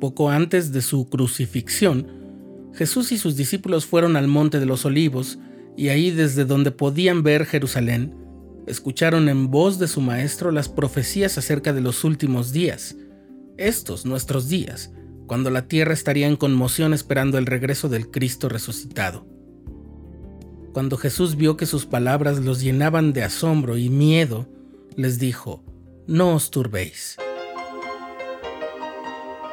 Poco antes de su crucifixión, Jesús y sus discípulos fueron al Monte de los Olivos, y ahí desde donde podían ver Jerusalén, escucharon en voz de su Maestro las profecías acerca de los últimos días, estos nuestros días, cuando la tierra estaría en conmoción esperando el regreso del Cristo resucitado. Cuando Jesús vio que sus palabras los llenaban de asombro y miedo, les dijo, No os turbéis.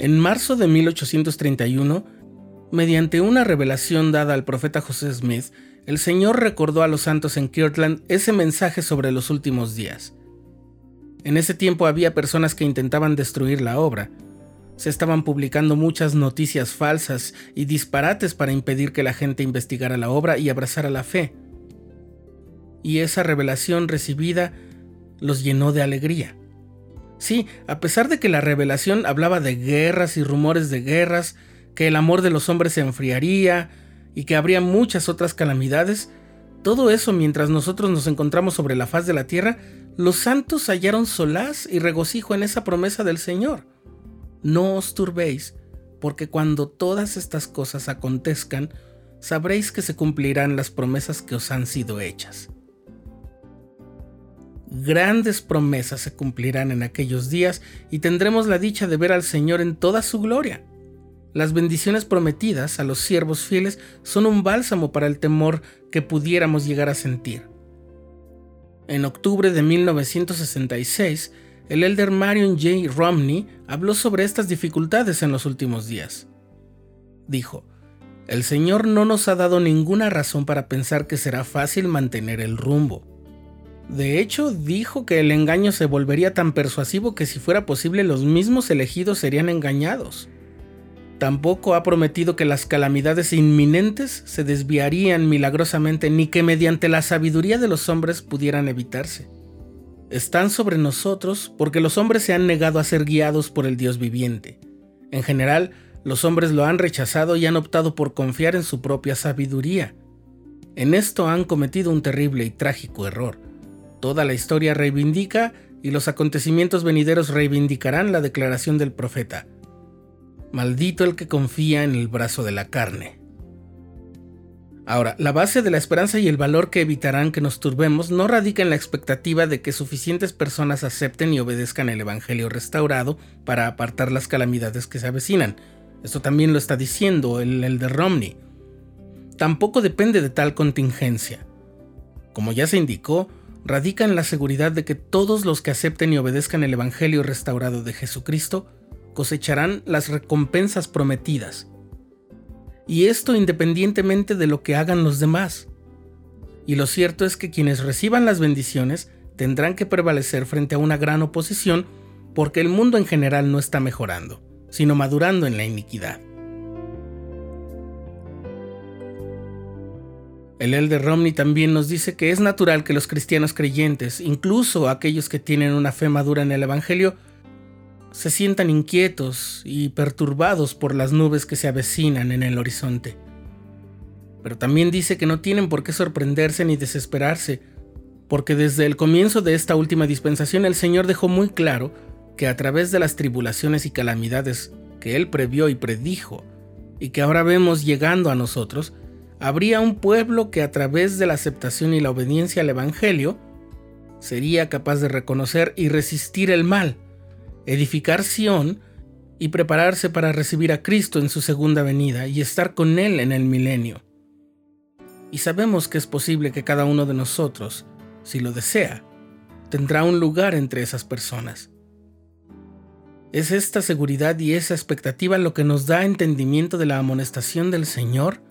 En marzo de 1831, mediante una revelación dada al profeta José Smith, el Señor recordó a los santos en Kirtland ese mensaje sobre los últimos días. En ese tiempo había personas que intentaban destruir la obra. Se estaban publicando muchas noticias falsas y disparates para impedir que la gente investigara la obra y abrazara la fe. Y esa revelación recibida los llenó de alegría. Sí, a pesar de que la revelación hablaba de guerras y rumores de guerras, que el amor de los hombres se enfriaría y que habría muchas otras calamidades, todo eso mientras nosotros nos encontramos sobre la faz de la tierra, los santos hallaron solaz y regocijo en esa promesa del Señor. No os turbéis, porque cuando todas estas cosas acontezcan, sabréis que se cumplirán las promesas que os han sido hechas grandes promesas se cumplirán en aquellos días y tendremos la dicha de ver al Señor en toda su gloria. Las bendiciones prometidas a los siervos fieles son un bálsamo para el temor que pudiéramos llegar a sentir. En octubre de 1966, el elder Marion J. Romney habló sobre estas dificultades en los últimos días. Dijo, el Señor no nos ha dado ninguna razón para pensar que será fácil mantener el rumbo. De hecho, dijo que el engaño se volvería tan persuasivo que si fuera posible los mismos elegidos serían engañados. Tampoco ha prometido que las calamidades inminentes se desviarían milagrosamente ni que mediante la sabiduría de los hombres pudieran evitarse. Están sobre nosotros porque los hombres se han negado a ser guiados por el Dios viviente. En general, los hombres lo han rechazado y han optado por confiar en su propia sabiduría. En esto han cometido un terrible y trágico error Toda la historia reivindica y los acontecimientos venideros reivindicarán la declaración del profeta. Maldito el que confía en el brazo de la carne. Ahora, la base de la esperanza y el valor que evitarán que nos turbemos no radica en la expectativa de que suficientes personas acepten y obedezcan el Evangelio restaurado para apartar las calamidades que se avecinan. Esto también lo está diciendo el, el de Romney. Tampoco depende de tal contingencia. Como ya se indicó, radica en la seguridad de que todos los que acepten y obedezcan el Evangelio restaurado de Jesucristo cosecharán las recompensas prometidas. Y esto independientemente de lo que hagan los demás. Y lo cierto es que quienes reciban las bendiciones tendrán que prevalecer frente a una gran oposición porque el mundo en general no está mejorando, sino madurando en la iniquidad. El Elder Romney también nos dice que es natural que los cristianos creyentes, incluso aquellos que tienen una fe madura en el Evangelio, se sientan inquietos y perturbados por las nubes que se avecinan en el horizonte. Pero también dice que no tienen por qué sorprenderse ni desesperarse, porque desde el comienzo de esta última dispensación el Señor dejó muy claro que a través de las tribulaciones y calamidades que Él previó y predijo, y que ahora vemos llegando a nosotros, habría un pueblo que a través de la aceptación y la obediencia al Evangelio sería capaz de reconocer y resistir el mal, edificar Sión y prepararse para recibir a Cristo en su segunda venida y estar con Él en el milenio. Y sabemos que es posible que cada uno de nosotros, si lo desea, tendrá un lugar entre esas personas. Es esta seguridad y esa expectativa lo que nos da entendimiento de la amonestación del Señor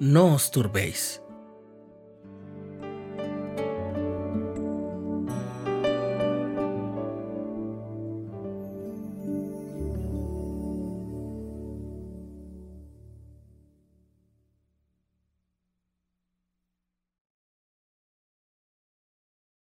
no os turbéis.